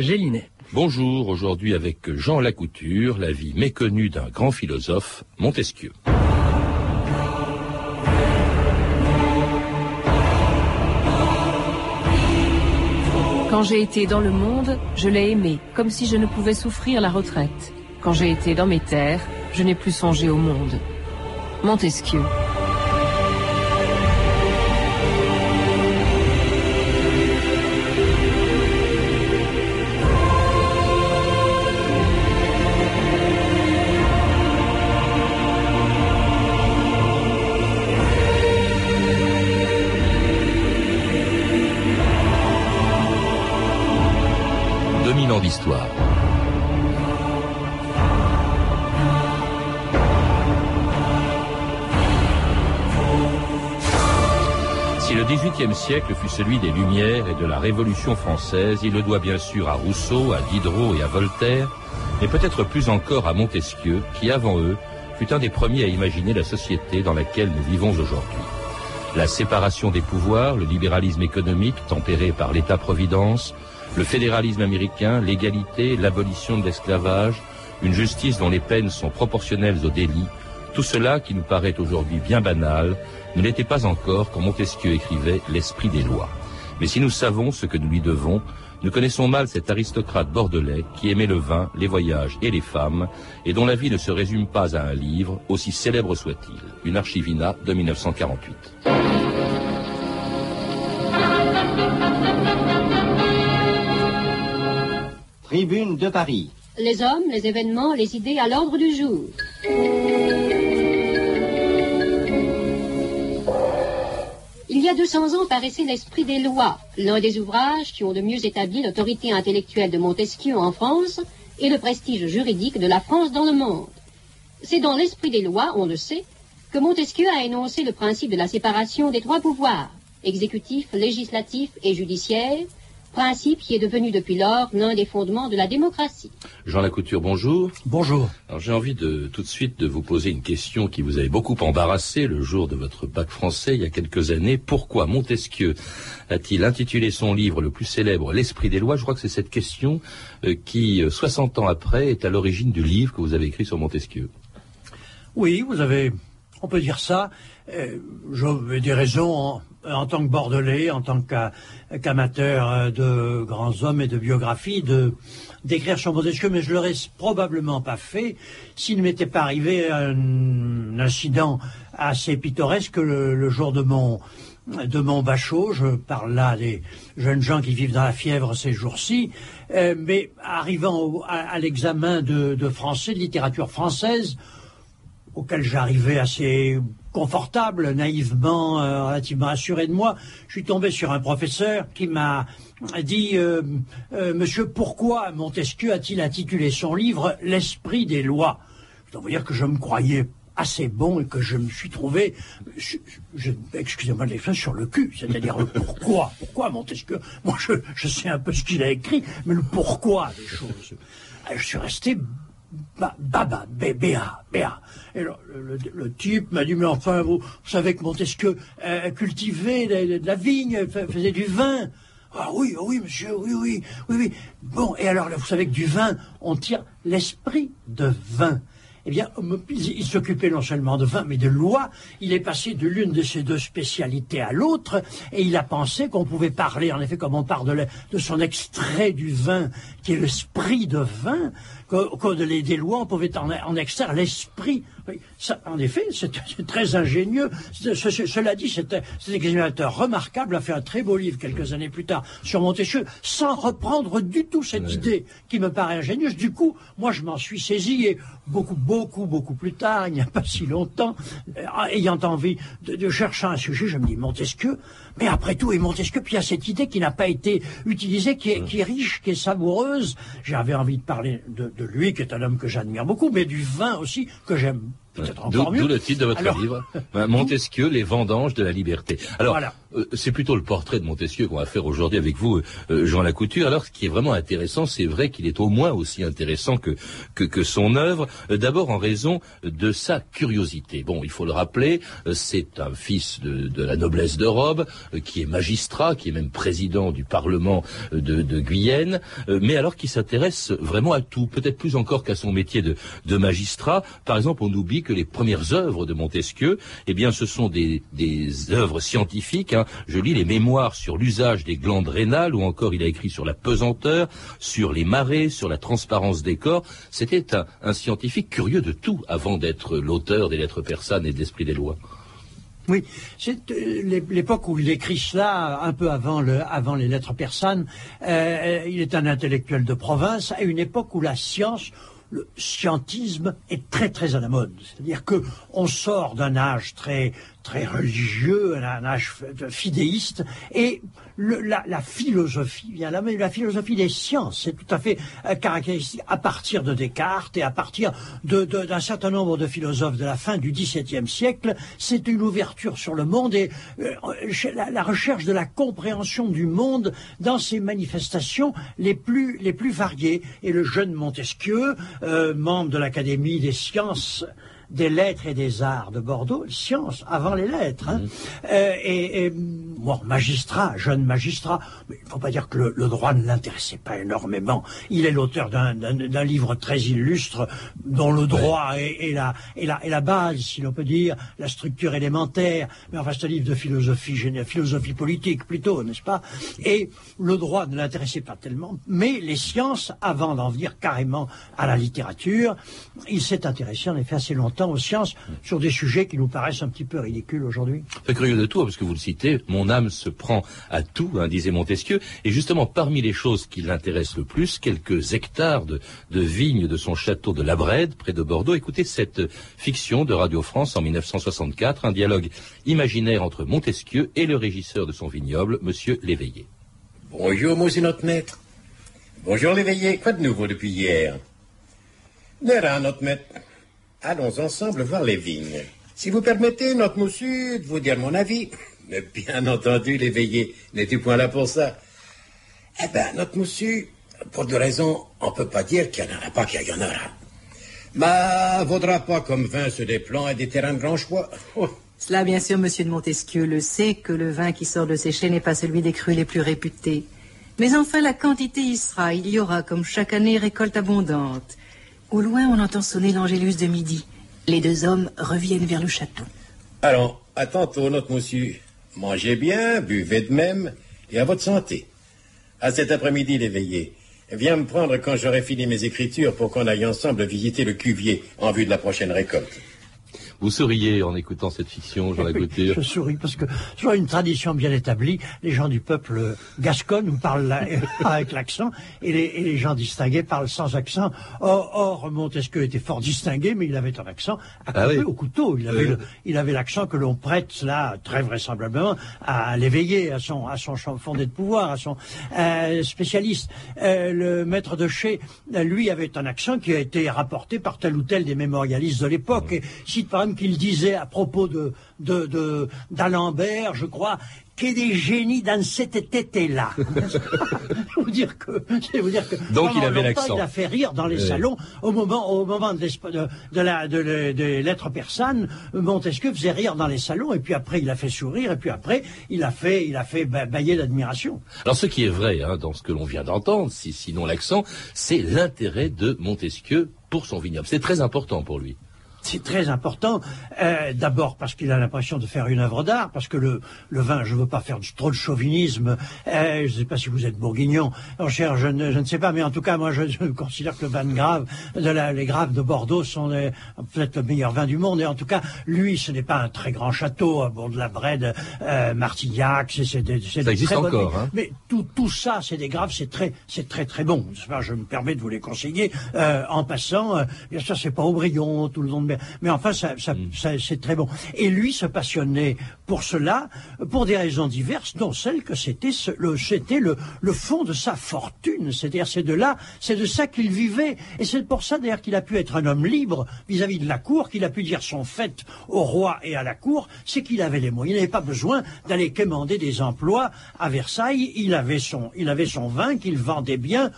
Gélinet. Bonjour, aujourd'hui avec Jean Lacouture, la vie méconnue d'un grand philosophe, Montesquieu. Quand j'ai été dans le monde, je l'ai aimé, comme si je ne pouvais souffrir la retraite. Quand j'ai été dans mes terres, je n'ai plus songé au monde. Montesquieu. XVIIIe siècle fut celui des Lumières et de la Révolution française, il le doit bien sûr à Rousseau, à Diderot et à Voltaire, mais peut-être plus encore à Montesquieu, qui avant eux fut un des premiers à imaginer la société dans laquelle nous vivons aujourd'hui. La séparation des pouvoirs, le libéralisme économique tempéré par l'État-providence, le fédéralisme américain, l'égalité, l'abolition de l'esclavage, une justice dont les peines sont proportionnelles aux délits, tout cela qui nous paraît aujourd'hui bien banal, ne l'était pas encore quand Montesquieu écrivait L'esprit des lois. Mais si nous savons ce que nous lui devons, nous connaissons mal cet aristocrate bordelais qui aimait le vin, les voyages et les femmes, et dont la vie ne se résume pas à un livre, aussi célèbre soit-il. Une archivina de 1948. Tribune de Paris. Les hommes, les événements, les idées à l'ordre du jour. Il y a 200 ans paraissait L'Esprit des lois, l'un des ouvrages qui ont le mieux établi l'autorité intellectuelle de Montesquieu en France et le prestige juridique de la France dans le monde. C'est dans L'Esprit des lois, on le sait, que Montesquieu a énoncé le principe de la séparation des trois pouvoirs, exécutif, législatif et judiciaire, principe qui est devenu depuis lors l'un des fondements de la démocratie. Jean Lacouture, bonjour. Bonjour. Alors j'ai envie de tout de suite de vous poser une question qui vous avait beaucoup embarrassé le jour de votre bac français il y a quelques années. Pourquoi Montesquieu a-t-il intitulé son livre le plus célèbre L'esprit des lois? Je crois que c'est cette question euh, qui, 60 euh, ans après, est à l'origine du livre que vous avez écrit sur Montesquieu. Oui, vous avez, on peut dire ça. Euh, J'avais des raisons en tant que Bordelais, en tant qu'amateur euh, de grands hommes et de biographie, de d'écrire sur Montesquieu, mais je l'aurais probablement pas fait s'il ne m'était pas arrivé un incident assez pittoresque le, jour de mon bachot. Je parle là des jeunes gens qui vivent dans la fièvre ces jours-ci, euh, mais arrivant à, l'examen de français, de littérature française, auquel j'arrivais assez confortable, naïvement, euh, relativement assuré de moi, je suis tombé sur un professeur qui m'a dit euh, euh, Monsieur, pourquoi Montesquieu a-t-il intitulé son livre L'esprit des lois Je dois vous dire que je me croyais assez bon et que je me suis trouvé, excusez-moi de l'expression, sur le cul. C'est-à-dire le pourquoi. Pourquoi Montesquieu? Moi, je, je sais un peu ce qu'il a écrit, mais le pourquoi des choses. Je suis resté Baba, Béa, Béa. Et le, type m'a dit, mais enfin, vous, savez que Montesquieu cultivait de, la vigne, faisait du vin. Ah oui, ah oui, monsieur, oui, oui, oui, oui. Bon, et alors, vous savez que du vin, on tire l'esprit de vin eh bien, il s'occupait non seulement de vin, mais de loi. Il est passé de l'une de ces deux spécialités à l'autre, et il a pensé qu'on pouvait parler, en effet, comme on parle de son extrait du vin, qui est l'esprit de vin, que, des lois, on pouvait en, extraire l'esprit. en effet, c'est très ingénieux. cela dit, cet, examinateur remarquable a fait un très beau livre quelques années plus tard sur Montesquieu, sans reprendre du tout cette idée qui me paraît ingénieuse. Du coup, moi, je m'en suis saisi et beaucoup, beaucoup, beaucoup plus tard, il n'y a pas si longtemps, euh, ayant envie de, chercher un sujet, je me dis Montesquieu, mais après tout, et Montesquieu, puis il y a cette idée qui n'a pas été utilisée, qui est, qui est riche, qui est savoureuse. J'avais envie de parler de, de lui, qui est un homme que j'admire beaucoup, mais du vin aussi, que j'aime D'où le titre de votre livre, Montesquieu, les vendanges de la liberté. Alors, c'est plutôt le portrait de Montesquieu qu'on va faire aujourd'hui avec vous, euh, Jean Lacouture. Alors, ce qui est vraiment intéressant, c'est vrai qu'il est au moins aussi intéressant que que, son œuvre. Euh, d'abord en raison de sa curiosité. Bon, il faut le rappeler, c'est un fils de, la noblesse de robe, qui est magistrat, qui est même président du Parlement de, de Guyenne, mais alors qui s'intéresse vraiment à tout, peut-être plus encore qu'à son métier de, de magistrat. Par exemple, on oublie que les premières œuvres de Montesquieu, eh bien, ce sont des, des œuvres scientifiques. Hein. Je lis les mémoires sur l'usage des glandes rénales, ou encore il a écrit sur la pesanteur, sur les marées, sur la transparence des corps. C'était un, scientifique curieux de tout avant d'être l'auteur des lettres persanes et de l'esprit des lois. Oui, c'est euh, l'époque où il écrit cela, un peu avant, le, avant les lettres persanes. Euh, il est un intellectuel de province, à une époque où la science, le scientisme est très très à la mode. C'est-à-dire que on sort d'un âge très très religieux, un âge fidéiste, et la, philosophie vient là, mais la philosophie des sciences, c'est tout à fait euh, caractéristique à partir de Descartes et à partir d'un certain nombre de philosophes de la fin du XVIIe siècle, c'est une ouverture sur le monde et euh, la, recherche de la compréhension du monde dans ses manifestations les plus, les plus variées. Et le jeune Montesquieu, euh, membre de l'Académie des sciences, des lettres et des arts de Bordeaux, sciences avant les lettres. Hein. Mhm. Euh, et, et bon, magistrat, jeune magistrat, mais il ne faut pas dire que le, droit ne l'intéressait pas énormément. Il est l'auteur d'un livre très illustre dont le droit est, la, est, la, est, la, base, si l'on peut dire, la structure élémentaire. Mais enfin, c'est un livre de philosophie, philosophie politique plutôt, n'est-ce pas? Et le droit ne l'intéressait pas tellement, mais les sciences, avant d'en venir carrément à la littérature, il s'est intéressé en effet assez longtemps aux sciences sur des sujets qui nous paraissent un petit peu ridicules aujourd'hui. C'est curieux de tout, parce que vous le citez, mon âme se prend à tout, hein, disait Montesquieu, et justement parmi les choses qui l'intéressent le plus, quelques hectares de, vignes de son château de La Brède, près de Bordeaux. Écoutez cette fiction de Radio France en 1964, un dialogue imaginaire entre Montesquieu et le régisseur de son vignoble, Monsieur Léveillé. Bonjour, monsieur notre maître. Bonjour Léveillé, quoi de nouveau depuis hier? Nera, notre maître. Allons ensemble voir les vignes. Si vous permettez, notre moussu, de vous dire mon avis. Mais bien entendu, l'éveillé, n'es-tu point là pour ça Eh ben, notre moussu, pour deux raisons, on peut pas dire qu'il n'y en aura pas qu'il y en aura. Mais vaudra pas comme vin sur des plans et des terrains de grand choix. Oh. Cela, bien sûr, monsieur de Montesquieu le sait que le vin qui sort de ses chais n'est pas celui des crus les plus réputés. Mais enfin, la quantité y sera. Il y aura, comme chaque année, récolte abondante. Au loin, on entend sonner l'Angélus de midi. Les deux hommes reviennent vers le château. Alors, à tantôt, notre monsieur. Mangez bien, buvez de même, et à votre santé. À cet après-midi, l'éveillé. Viens me prendre quand j'aurai fini mes écritures pour qu'on aille ensemble visiter le cuvier en vue de la prochaine récolte. Vous souriez en écoutant cette fiction, Jean Lagouture. je souris parce que sur une tradition bien établie, les gens du peuple gascon nous parlent avec l'accent et les, gens distingués parlent sans accent. Or, Montesquieu était fort distingué, mais il avait un accent à ah au couteau. Il avait, il avait l'accent que l'on prête là très vraisemblablement à l'éveiller, à son, à son fondé de pouvoir, à son euh, spécialiste. Euh, le maître de chez, lui, avait un accent qui a été rapporté par tel ou tel des mémorialistes de l'époque. Et cite par qu'il disait à propos de d'Alembert, je crois, a des génies dans cette tête-là. je vous dire que, vous dire que donc il avait l'accent. Il a fait rire dans les salons au moment au moment de, de, la de, des lettres persanes. Montesquieu faisait rire dans les salons et puis après il a fait sourire et puis après il a fait il a fait bailler l'admiration. Alors ce qui est vrai hein, dans ce que l'on vient d'entendre, si, sinon l'accent, c'est l'intérêt de Montesquieu pour son vignoble. C'est très important pour lui. C'est très important. Euh, d'abord parce qu'il a l'impression de faire une œuvre d'art, parce que le, le vin, je ne veux pas faire trop de chauvinisme. Euh, je ne sais pas si vous êtes bourguignon, oh, cher, je ne, je ne sais pas, mais en tout cas, moi, je, considère que le vin de grave, de la, les graves de Bordeaux sont peut-être le meilleur vin du monde. Et en tout cas, lui, ce n'est pas un très grand château, bon, de la Brède, euh, Martignac, c'est ça existe encore. Hein. Mais tout, tout ça, c'est des graves, c'est très, c'est très très bon. je me permets de vous les conseiller euh, en passant. Euh, bien sûr, c'est pas Aubryon, tout le monde mais, mais enfin, ça, ça, Mm. ça- c'est très bon. Et lui se passionnait pour cela, pour des raisons diverses, dont celle que c'était ce- le, c'était le, le fond de sa fortune. C'est-à-dire, c'est de là, c'est de ça qu'il vivait. Et c'est pour ça, d'ailleurs, qu'il a pu être un homme libre vis-à-vis de la cour, qu'il a pu dire son fait au roi et à la cour, c'est qu'il avait les moyens. Il n'avait pas besoin d'aller quémander des emplois à Versailles. Il avait son, il avait son vin qu'il vendait bien.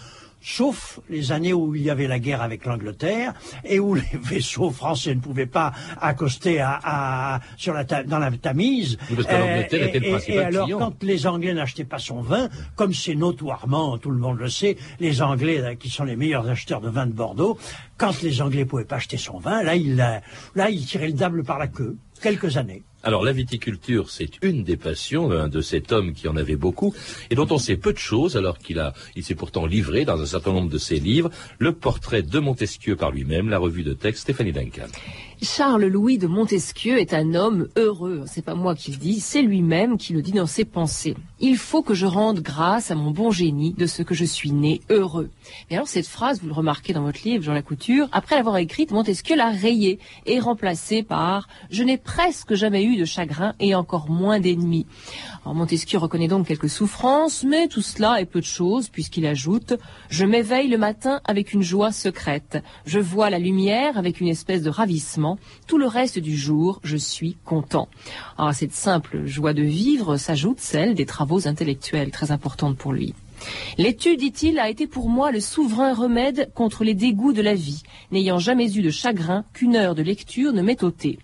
Sauf les années où il y avait la guerre avec l'Angleterre et où les vaisseaux français ne pouvaient pas accoster à, à- sur la, dans la Tamise. Euh, était le et- et- et alors, client. quand les Anglais n'achetaient pas son vin, comme c'est notoirement, tout le monde le sait, les Anglais, là, qui sont les meilleurs acheteurs de vin de Bordeaux, quand les Anglais pouvaient pas acheter son vin, là, il, là, il tirait le diable par la queue. Quelques années. Alors la viticulture, c'est une des passions de cet homme qui en avait beaucoup et dont on sait peu de choses alors qu'il a, il s'est pourtant livré dans un certain nombre de ses livres le portrait de Montesquieu par lui-même, la revue de texte Stéphanie Duncan. Charles-Louis de Montesquieu est un homme heureux. C'est pas moi qui le dis, c'est lui-même qui le dit dans ses pensées. Il faut que je rende grâce à mon bon génie de ce que je suis né heureux. Mais alors cette phrase, vous le remarquez dans votre livre, Jean Lacouture, après l'avoir écrite, Montesquieu l'a rayée et remplacée par Je n'ai presque jamais eu de chagrin et encore moins d'ennemis. Montesquieu reconnaît donc quelques souffrances, mais tout cela est peu de choses puisqu'il ajoute Je m'éveille le matin avec une joie secrète. Je vois la lumière avec une espèce de ravissement. Tout le reste du jour, je suis content. À cette simple joie de vivre s'ajoute celle des travaux intellectuels très importantes pour lui. L'étude, dit-il, a été pour moi le souverain remède contre les dégoûts de la vie, n'ayant jamais eu de chagrin qu'une heure de lecture ne m'ait ôté.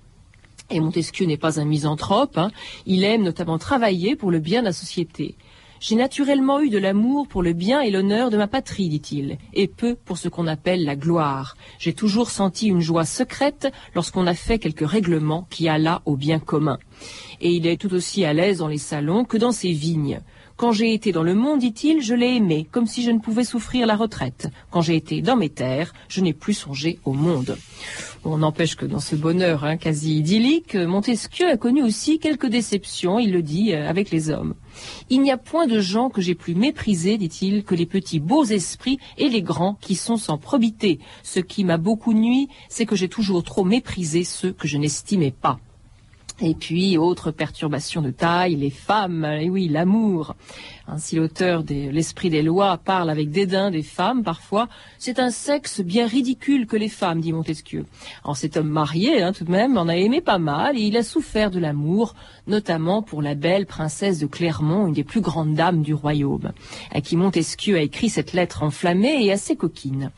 Et Montesquieu n'est pas un misanthrope, hein. il aime notamment travailler pour le bien de la société. J'ai naturellement eu de l'amour pour le bien et l'honneur de ma patrie, dit-il, et peu pour ce qu'on appelle la gloire. J'ai toujours senti une joie secrète lorsqu'on a fait quelques règlements qui alla au bien commun. Et il est tout aussi à l'aise dans les salons que dans ses vignes. Quand j'ai été dans le monde, dit-il, je l'ai aimé, comme si je ne pouvais souffrir la retraite. Quand j'ai été dans mes terres, je n'ai plus songé au monde. On n'empêche que dans ce bonheur hein, quasi idyllique, Montesquieu a connu aussi quelques déceptions, il le dit, euh, avec les hommes. Il n'y a point de gens que j'ai plus méprisés, dit-il, que les petits beaux esprits et les grands qui sont sans probité. Ce qui m'a beaucoup nui, c'est que j'ai toujours trop méprisé ceux que je n'estimais pas. Et puis, autre perturbation de taille, les femmes, et oui, l'amour. Ainsi, l'auteur de L'Esprit des lois parle avec dédain des femmes, parfois. C'est un sexe bien ridicule que les femmes, dit Montesquieu. Alors, cet homme marié, hein, tout de même, en a aimé pas mal, et il a souffert de l'amour, notamment pour la belle princesse de Clermont, une des plus grandes dames du royaume, à qui Montesquieu a écrit cette lettre enflammée et assez coquine.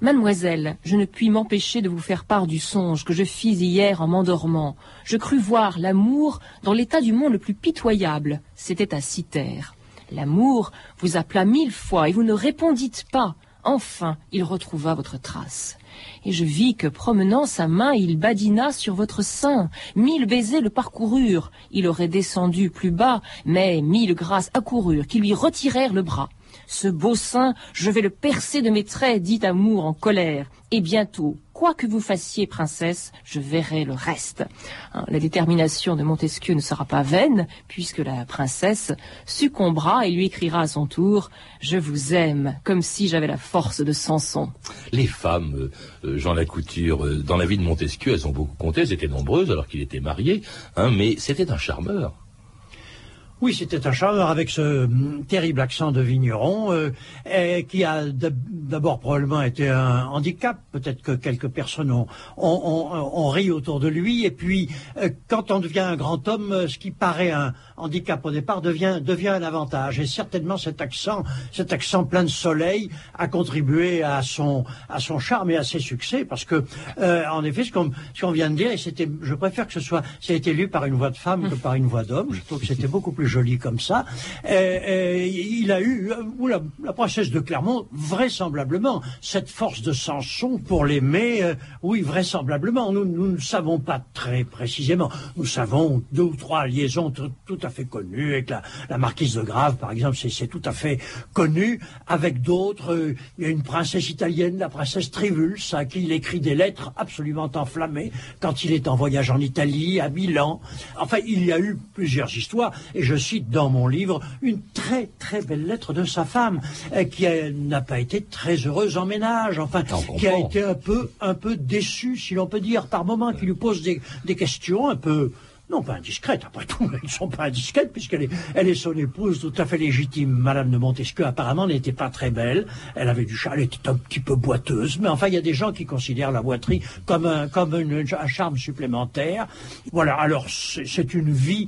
Mademoiselle, je ne puis m'empêcher de vous faire part du songe que je fis hier en m'endormant. Je crus voir l'amour dans l'état du monde le plus pitoyable. C'était à Citerre. L'amour vous appela mille fois et vous ne répondîtes pas. Enfin, il retrouva votre trace. Et je vis que, promenant sa main, il badina sur votre sein. Mille baisers le parcoururent. Il aurait descendu plus bas, mais mille grâces accoururent qui lui retirèrent le bras. Ce beau sein, je vais le percer de mes traits, dit Amour en colère. Et bientôt, quoi que vous fassiez, princesse, je verrai le reste. Hein, La détermination de Montesquieu ne sera pas vaine, puisque la princesse succombera et lui écrira à son tour Je vous aime, comme si j'avais la force de Samson. Les femmes, euh, euh, Jean Lacouture, euh, dans la vie de Montesquieu, elles ont beaucoup compté, elles étaient nombreuses alors qu'il était marié, hein, mais c'était un charmeur. Oui, c'était un charmeur avec ce hum, terrible accent de vigneron euh, qui a d'ab- d'abord probablement été un handicap. Peut-être que quelques personnes ont, ri autour de lui. Et puis, euh, quand on devient un grand homme, euh, ce qui paraît un handicap au départ devient, devient un avantage. Et certainement cet accent, cet accent plein de soleil a contribué à son, charme et à ses succès. Parce que, en effet, ce qu'on vient de dire, et je préfère que ce soit, été lu par une voix de femme que par une voix d'homme. Je trouve que c'était beaucoup plus joli comme ça. Et, et il a eu, euh, ou la, princesse de Clermont, vraisemblablement, cette force de Samson pour l'aimer, euh, oui, vraisemblablement. Nous, nous ne savons pas très précisément. Nous savons deux ou trois liaisons tout, à fait connues, avec la, marquise de Grave, par exemple, c'est- tout à fait connu. Avec d'autres, euh, il y a une princesse italienne, la princesse Trivulus, à qui il écrit des lettres absolument enflammées quand il est en voyage en Italie, à Milan. Enfin, il y a eu plusieurs histoires, et je cite dans mon livre une très très belle lettre de sa femme euh, qui n'a pas été très heureuse en ménage, enfin qui a été un peu un peu déçue, si l'on peut dire, par moments, qui lui pose des, des questions un peu non pas indiscrète, après tout, ils ne sont pas indiscrètes puisqu'elle est, elle est son épouse tout à fait légitime. Madame de Montesquieu apparemment n'était pas très belle, elle avait du charme, elle était un petit peu boiteuse, mais enfin il y a des gens qui considèrent la boiterie comme un, comme un charme supplémentaire. Voilà, alors c'est une vie,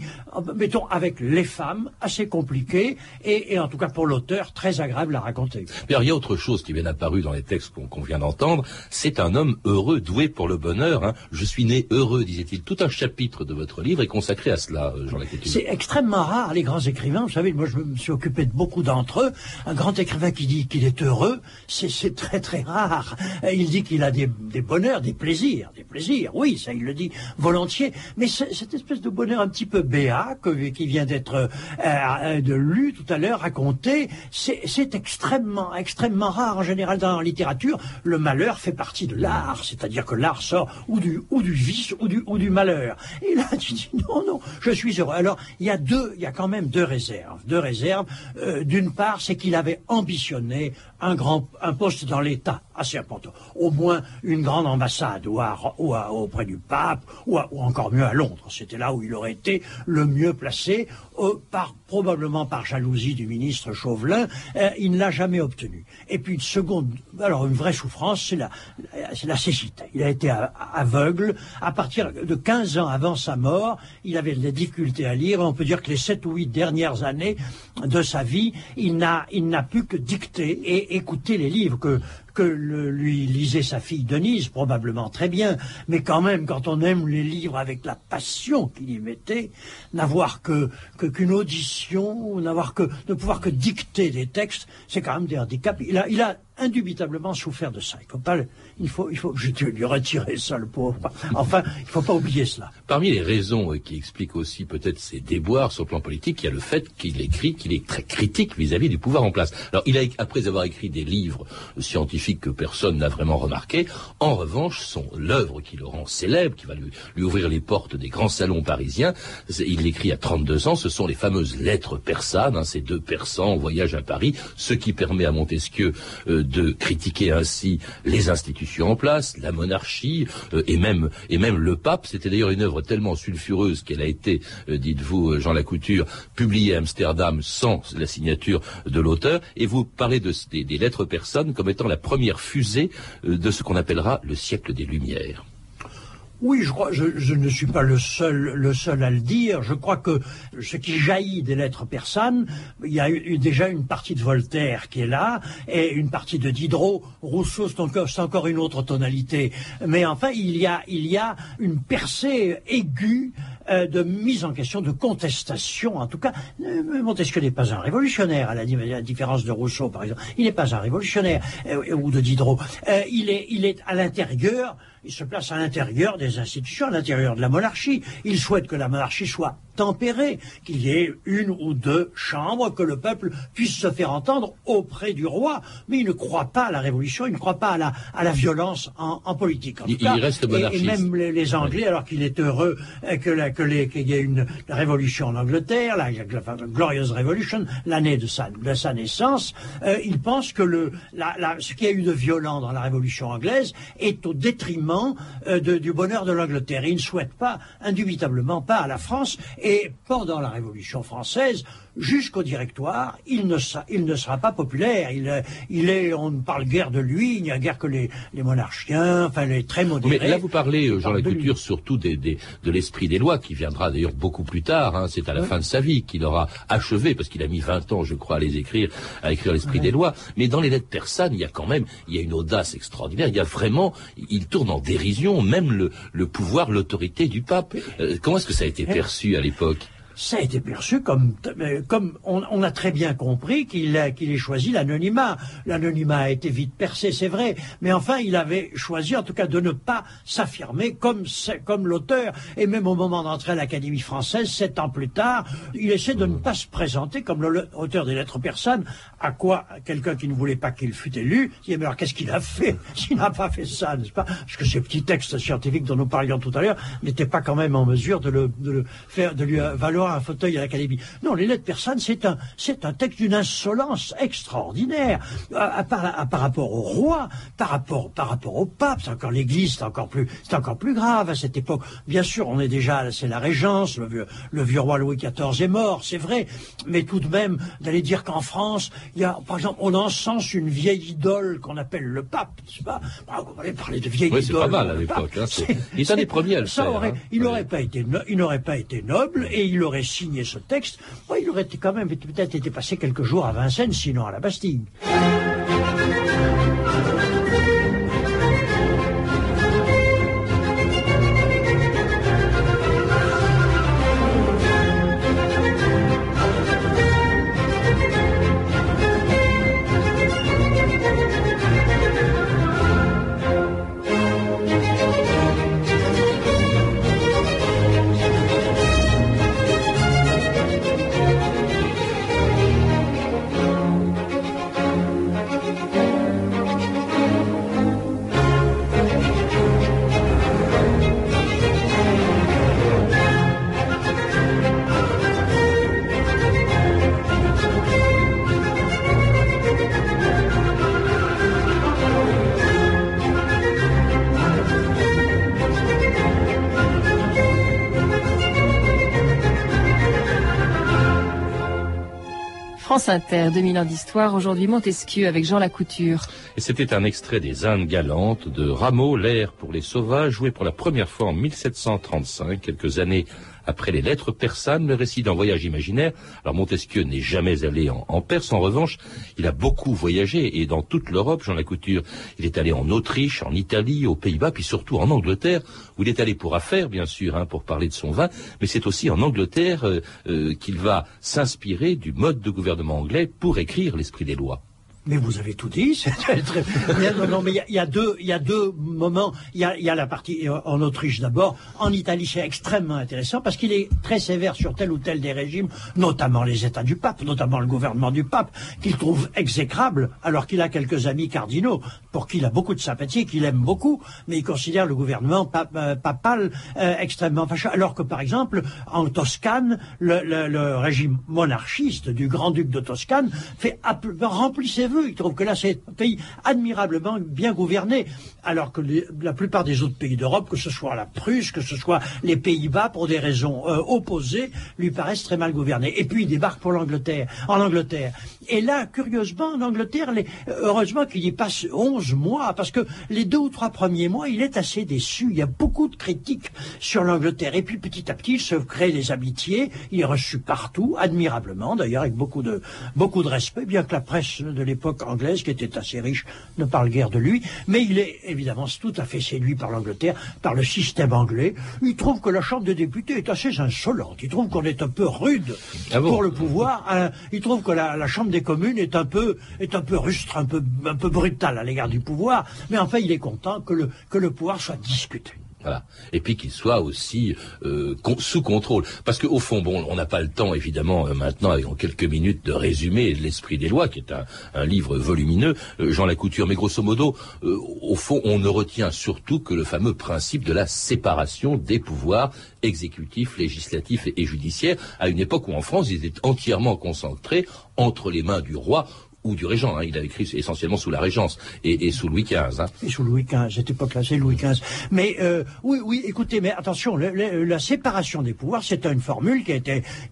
mettons, avec les femmes, assez compliquée et, en tout cas pour l'auteur, très agréable à raconter. Mais il y a autre chose qui vient apparu dans les textes qu'on vient d'entendre, c'est un homme heureux, doué pour le bonheur. Hein. Je suis né heureux, disait-il. Tout un chapitre de votre livre est consacré à cela, euh, Jean Laquetil. C'est extrêmement rare, les grands écrivains. Vous savez, moi, je me suis occupé de beaucoup d'entre eux. Un grand écrivain qui dit qu'il est heureux, c'est très, très rare. Il dit qu'il a des, bonheurs, des plaisirs. Des plaisirs, oui, ça, il le dit volontiers. Mais cette espèce de bonheur un petit peu béat, qui vient d'être euh, euh, lu tout à l'heure, raconté, c'est extrêmement, extrêmement rare en général dans la littérature. Le malheur fait partie de l'art, c'est-à-dire que l'art sort ou du, ou du vice ou du, ou du malheur. Et là, tu non, non, je suis heureux. Alors, il y a deux, il y a quand même deux réserves. Deux réserves. Euh, d'une part, c'est qu'il avait ambitionné un grand, un poste dans l'État assez important. Au moins une grande ambassade ou, auprès du pape ou, encore mieux à Londres. C'était là où il aurait été le mieux placé, euh, par, probablement par jalousie du ministre Chauvelin. Euh, il ne l'a jamais obtenu. Et puis une seconde, alors une vraie souffrance, c'est la, c'est la cécité. Il a été aveugle à partir de 15 ans avant sa mort. Il avait des difficultés à lire. On peut dire que les sept ou huit dernières années de sa vie, il n'a, il n'a pu que dicter écouter les livres que que lui lisait sa fille Denise, probablement très bien, mais quand même, quand on aime les livres avec la passion qu'il y mettait, n'avoir que qu'une audition, n'avoir que ne pouvoir que dicter des textes, c'est quand même des handicaps. Il a, il a indubitablement souffert de ça. Il faut il faut, il faut, je lui retirer ça, le pauvre. Enfin, il faut pas oublier cela. Parmi les raisons euh, qui expliquent aussi peut-être ses déboires sur le plan politique, il y a le fait qu'il écrit, qu'il est très critique vis-à-vis du pouvoir en place. Alors, il a, après avoir écrit des livres scientifiques que personne n'a vraiment remarqué, en revanche, son l'œuvre qui le rend célèbre, qui va lui, lui ouvrir les portes des grands salons parisiens, il l'écrit à 32 ans, ce sont les fameuses lettres persanes, hein, ces deux persans en voyage à Paris, ce qui permet à Montesquieu euh, de critiquer ainsi les institutions en place, la monarchie euh, et même et même le pape. C'était d'ailleurs une œuvre tellement sulfureuse qu'elle a été, euh, dites-vous, euh, Jean Lacouture, publiée à Amsterdam sans la signature de l'auteur. Et vous parlez de, des, des lettres personnes comme étant la première fusée de ce qu'on appellera le siècle des Lumières. Oui, je crois, je, ne suis pas le seul, à le dire. Je crois que ce qui jaillit des lettres persanes, il y a eu, déjà une partie de Voltaire qui est là, et une partie de Diderot. Rousseau, c'est encore, une autre tonalité. Mais enfin, il y a, une percée aiguë euh, de mise en question, de contestation. En tout cas, euh, Montesquieu n'est pas un révolutionnaire, à la, différence de Rousseau, par exemple. Il n'est pas un révolutionnaire, euh, ou de Diderot. est, il est à l'intérieur il se place à l'intérieur des institutions, à l'intérieur de la monarchie. Il souhaite que la monarchie soit tempérée, qu'il y ait une ou deux chambres, que le peuple puisse se faire entendre auprès du roi. Mais il ne croit pas à la révolution, il ne croit pas à la, à la violence en, en politique. En il, il, reste monarchiste. Et, même les, Anglais, alors qu'il est heureux que, que les, qu'il y ait une révolution en Angleterre, la, Glorious Revolution, l'année de sa, de sa naissance, euh, il pense que le, la, la, ce qu'il y a eu de violent dans la révolution anglaise est au détriment euh, de, du bonheur de l'Angleterre. Il ne souhaite pas, indubitablement pas, à la France. Et pendant la Révolution française, jusqu'au directoire, il ne, il ne sera pas populaire. Il, il est, on ne parle guère de lui, il n'y a guère que les, les monarchiens, enfin les très modérés. Mais là, vous parlez, Jean Lacouture, surtout des, des, de l'esprit des lois, qui viendra d'ailleurs beaucoup plus tard. Hein. C'est à la fin de sa vie qu'il aura achevé, parce qu'il a mis 20 ans, je crois, à les écrire, à écrire l'esprit des lois. Mais dans les lettres persanes, il y a quand même, il y a une audace extraordinaire. Il y a vraiment, il tourne en dérision, même le, le pouvoir, l'autorité du pape. Euh, comment est-ce que ça a été perçu à l'époque? Ça a été perçu comme, comme on, a très bien compris qu'il ait choisi l'anonymat. L'anonymat a été vite percé, c'est vrai, mais enfin il avait choisi en tout cas de ne pas s'affirmer comme, comme l'auteur. Et même au moment d'entrer à l'Académie française, sept ans plus tard, il essaie de ne pas se présenter comme l'auteur des lettres persanes, à quoi quelqu'un qui ne voulait pas qu'il fût élu dit mais alors qu'est-ce qu'il a fait s'il n'a pas fait ça, n'est-ce pas? Parce que ces petits textes scientifiques dont nous parlions tout à l'heure n'étaient pas quand même en mesure de le, de faire, de lui valoir avoir un fauteuil à l'Académie. Non, les lettres persanes, c'est un, c'est un texte d'une insolence extraordinaire à, par, par, rapport au roi, par rapport, par rapport au pape. C'est encore l'Église, c'est encore plus, c'est encore plus grave à cette époque. Bien sûr, on est déjà, c'est la Régence, le vieux, le vieux roi Louis XIV est mort, c'est vrai, mais tout de même d'aller dire qu'en France, il y a, par exemple, on encense une vieille idole qu'on appelle le pape, c'est pas? On va parler de vieille oui, idole. c'est pas mal à l'époque. Hein, il est un des premiers à le faire. Aurait, hein. Il n'aurait pas été, il n'aurait pas été noble et il aurait signé ce texte. Il aurait quand même peut-être été passé quelques jours à Vincennes, sinon à la Bastille. France Inter, 2000 ans d'histoire, aujourd'hui Montesquieu avec Jean Lacouture. Et c'était un extrait des Indes galantes de Rameau, l'air pour les sauvages, joué pour la première fois en 1735, quelques années après les lettres persanes, le récit d'un voyage imaginaire. Alors Montesquieu n'est jamais allé en, Perse, en revanche, il a beaucoup voyagé, et dans toute l'Europe, Jean Lacouture, il est allé en Autriche, en Italie, aux Pays-Bas, puis surtout en Angleterre, où il est allé pour affaires, bien sûr, hein, pour parler de son vin, mais c'est aussi en Angleterre euh, euh, qu'il va s'inspirer du mode de gouvernement anglais pour écrire l'esprit des lois. Mais vous avez tout dit. Très, non, non, mais il y, a deux, moments. Il y a, la partie euh, en Autriche d'abord. En Italie, c'est extrêmement intéressant parce qu'il est très sévère sur tel ou tel des régimes, notamment les États du pape, notamment le gouvernement du pape, qu'il trouve exécrable, alors qu'il a quelques amis cardinaux pour qui il a beaucoup de sympathie, qu'il aime beaucoup, mais il considère le gouvernement euh, papal euh, extrêmement fâcheux. Alors que, par exemple, en Toscane, le régime monarchiste du grand-duc de Toscane fait remplit ses il trouve que là, c'est un pays admirablement bien gouverné, alors que la plupart des autres pays d'Europe, que ce soit la Prusse, que ce soit les Pays-Bas, pour des raisons euh, opposées, lui paraissent très mal gouvernés. Et puis, il débarque en Angleterre. Et là, curieusement, en Angleterre, heureusement qu'il y passe 11 mois, parce que les deux ou trois premiers mois, il est assez déçu. Il y a beaucoup de critiques sur l'Angleterre. Et puis, petit à petit, il se crée des amitiés. Il est reçu partout, admirablement, d'ailleurs, avec beaucoup de, beaucoup de respect, bien que la presse de l'époque anglaise, qui était assez riche, ne parle guère de lui, mais il est évidemment tout à fait séduit par l'Angleterre, par le système anglais. Il trouve que la Chambre des députés est assez insolente. Il trouve qu'on est un peu rude ah pour le pouvoir. Hein. Il trouve que la, Chambre des communes est un peu, est un peu rustre, un peu, un peu brutale à l'égard du pouvoir. Mais enfin, il est content que le pouvoir soit discuté. Et puis qu'il soit aussi euh, sous contrôle. Parce qu'au fond, bon, on n'a pas le temps, évidemment, euh, maintenant, en quelques minutes, de résumer l'esprit des lois, qui est un, livre volumineux, euh, Jean Lacouture. Mais grosso modo, au fond, on ne retient surtout que le fameux principe de la séparation des pouvoirs exécutifs, législatifs et, et judiciaires, à une époque où en France, ils étaient entièrement concentrés entre les mains du roi ou du régent. Hein. Il a écrit essentiellement sous la Régence et, sous Louis XV. Hein. Et sous Louis XV, cette époque-là, c'est Louis XV. Mais euh, oui, oui, écoutez, mais attention, la séparation des pouvoirs, c'est une formule qui,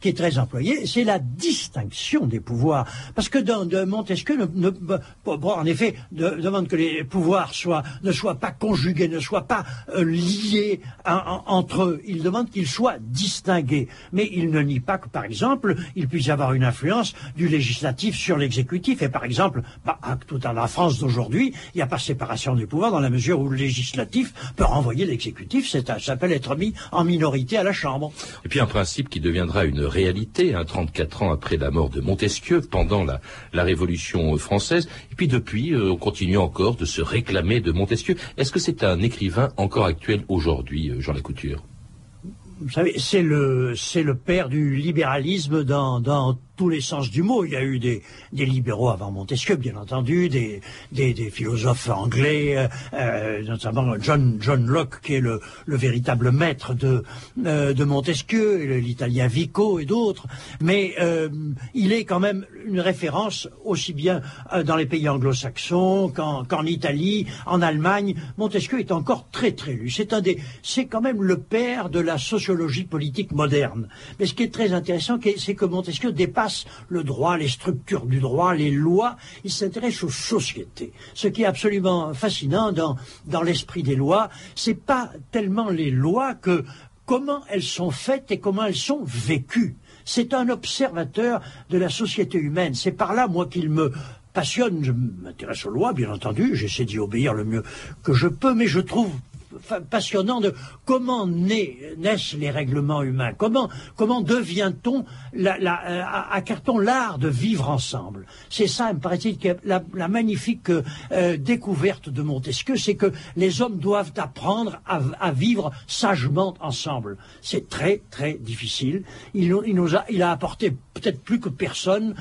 qui est très employée. C'est la distinction des pouvoirs, parce que dans, de Montesquieu, ne, en effet, demande que les pouvoirs ne soient pas conjugués, ne soient pas euh, liés entre eux. Il demande qu'ils soient distingués, mais il ne nie pas que, par exemple, il puisse avoir une influence du législatif sur l'exécutif par exemple, bah, tout à la France d'aujourd'hui, il n'y a pas séparation des pouvoirs dans la mesure où le législatif peut renvoyer l'exécutif. Ça s'appelle être mis en minorité à la Chambre. Et puis un principe qui deviendra une réalité, hein, 34 ans après la mort de Montesquieu, pendant la, Révolution française. Et puis depuis, euh, on continue encore de se réclamer de Montesquieu. Est-ce que c'est un écrivain encore actuel aujourd'hui, euh, Jean Lacouture? Vous savez, c'est le, c'est le père du libéralisme dans, dans tous les sens du mot. Il y a eu des, libéraux avant Montesquieu, bien entendu, des, philosophes anglais, euh, euh notamment John, Locke, qui est le, le véritable maître de, euh, Montesquieu, l'italien Vico et d'autres. Mais il est quand même une référence aussi bien dans les pays anglo-saxons qu'en Italie, en Allemagne. Montesquieu est encore très très lu. C'est quand même le père de la sociologie politique moderne. Mais ce qui est très intéressant, c'est que Montesquieu dépasse le droit, les structures du droit, les lois. Il s'intéresse aux sociétés. Ce qui est absolument fascinant dans, dans l'esprit des lois, c'est pas tellement les lois que comment elles sont faites et comment elles sont vécues. C'est un observateur de la société humaine. C'est par là, moi, qu'il me passionne. Je m'intéresse aux lois, bien entendu. J'essaie d'y obéir le mieux que je peux, mais je trouve passionnant de comment naissent les règlements humains, comment, comment devient-on, la, la, euh, l'art de vivre ensemble? C'est ça, me paraît-il, la, magnifique euh, découverte de Montesquieu, c'est que les hommes doivent apprendre à, vivre sagement ensemble. C'est très, très difficile. Il, nous a, il a apporté peut-être plus que personne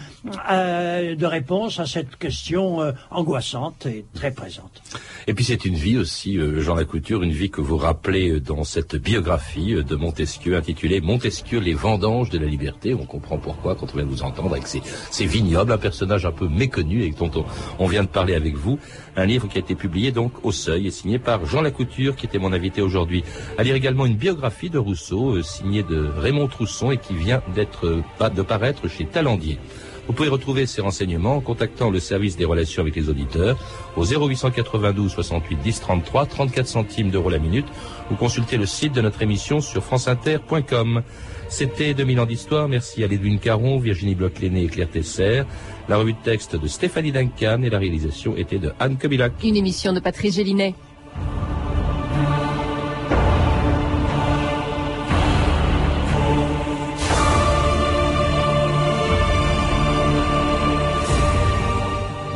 euh, de réponse à cette question euh, angoissante et très présente. Et puis c'est une vie aussi, euh, Jean Lacouture, une vie que vous rappelez dans cette biographie de Montesquieu intitulée Montesquieu, les vendanges de la liberté. On comprend pourquoi quand on vient de vous entendre avec ces, vignobles, un personnage un peu méconnu et dont on, vient de parler avec vous. Un livre qui a été publié donc au Seuil et signé par Jean Lacouture qui était mon invité aujourd'hui. À lire également une biographie de Rousseau signée de Raymond Trousson et qui vient d'être de paraître chez Talandier. Vous pouvez retrouver ces renseignements en contactant le service des relations avec les auditeurs au 0892 68 10 33 34 centimes d'euros la minute ou consulter le site de notre émission sur franceinter.com. C'était 2000 ans d'histoire. Merci à Lédwin Caron, Virginie Bloch-Léné et Claire Tesser. La revue de texte de Stéphanie Duncan et la réalisation était de Anne Kobilac. Une émission de Patrice Gélinet.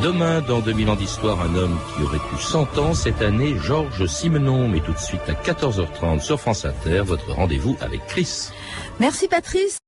Demain, dans 2000 ans d'histoire, un homme qui aurait eu 100 ans cette année, Georges Simenon. Mais tout de suite à 14h30 sur France Inter, votre rendez-vous avec Chris. Merci Patrice.